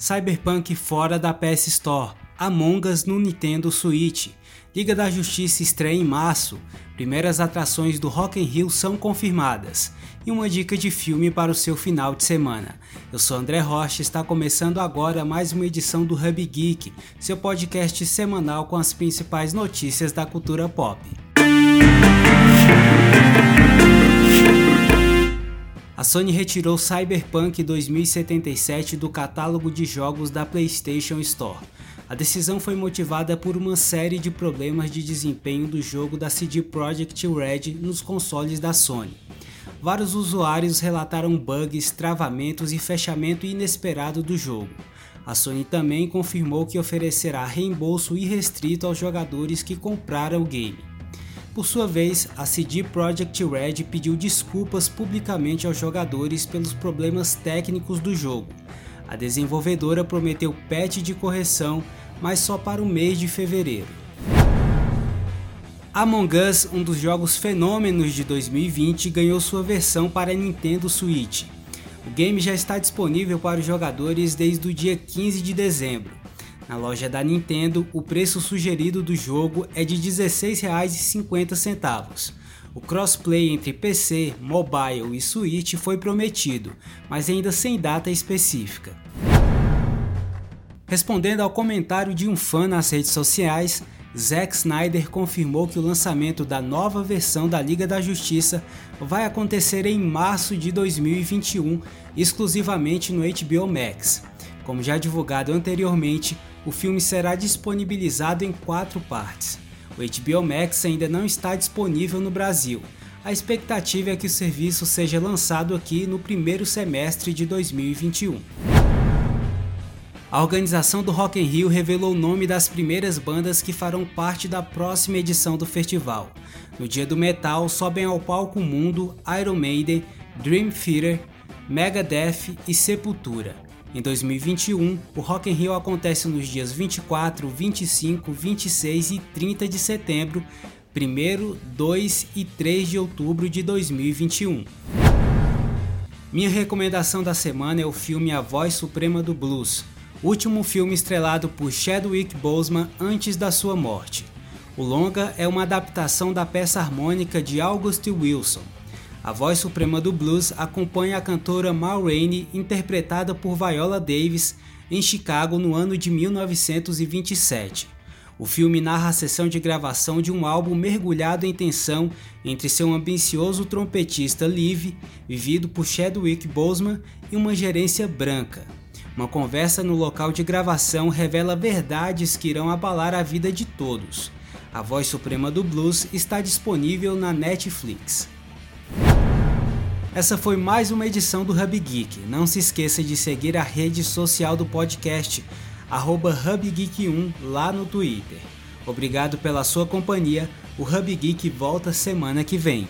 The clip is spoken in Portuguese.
Cyberpunk fora da PS Store, Among Us no Nintendo Switch, Liga da Justiça estreia em março, primeiras atrações do Rock in Rio são confirmadas e uma dica de filme para o seu final de semana. Eu sou André Rocha e está começando agora mais uma edição do Hub Geek, seu podcast semanal com as principais notícias da cultura pop. A Sony retirou Cyberpunk 2077 do catálogo de jogos da PlayStation Store. A decisão foi motivada por uma série de problemas de desempenho do jogo da CD Projekt Red nos consoles da Sony. Vários usuários relataram bugs, travamentos e fechamento inesperado do jogo. A Sony também confirmou que oferecerá reembolso irrestrito aos jogadores que compraram o game. Por sua vez, a CD Projekt Red pediu desculpas publicamente aos jogadores pelos problemas técnicos do jogo. A desenvolvedora prometeu patch de correção, mas só para o mês de fevereiro. Among Us, um dos jogos fenômenos de 2020, ganhou sua versão para Nintendo Switch. O game já está disponível para os jogadores desde o dia 15 de dezembro. Na loja da Nintendo, o preço sugerido do jogo é de R$ 16,50. O crossplay entre PC, mobile e Switch foi prometido, mas ainda sem data específica. Respondendo ao comentário de um fã nas redes sociais, Zack Snyder confirmou que o lançamento da nova versão da Liga da Justiça vai acontecer em março de 2021, exclusivamente no HBO Max. Como já divulgado anteriormente, o filme será disponibilizado em quatro partes. O HBO Max ainda não está disponível no Brasil. A expectativa é que o serviço seja lançado aqui no primeiro semestre de 2021. A organização do Rock in Rio revelou o nome das primeiras bandas que farão parte da próxima edição do festival. No dia do metal sobem ao palco Mundo, Iron Maiden, Dream Theater, Megadeth e Sepultura. Em 2021, o Rock in Rio acontece nos dias 24, 25, 26 e 30 de setembro, 1, 2 e 3 de outubro de 2021. Minha recomendação da semana é o filme A Voz Suprema do Blues, último filme estrelado por Chadwick Boseman antes da sua morte. O longa é uma adaptação da peça harmônica de August Wilson. A voz suprema do blues acompanha a cantora Ma Rainey, interpretada por Viola Davis, em Chicago no ano de 1927. O filme narra a sessão de gravação de um álbum mergulhado em tensão entre seu ambicioso trompetista Liv, vivido por Chadwick Boseman, e uma gerência branca. Uma conversa no local de gravação revela verdades que irão abalar a vida de todos. A voz suprema do blues está disponível na Netflix. Essa foi mais uma edição do Hub Geek. Não se esqueça de seguir a rede social do podcast, HubGeek1 lá no Twitter. Obrigado pela sua companhia. O Hub Geek volta semana que vem.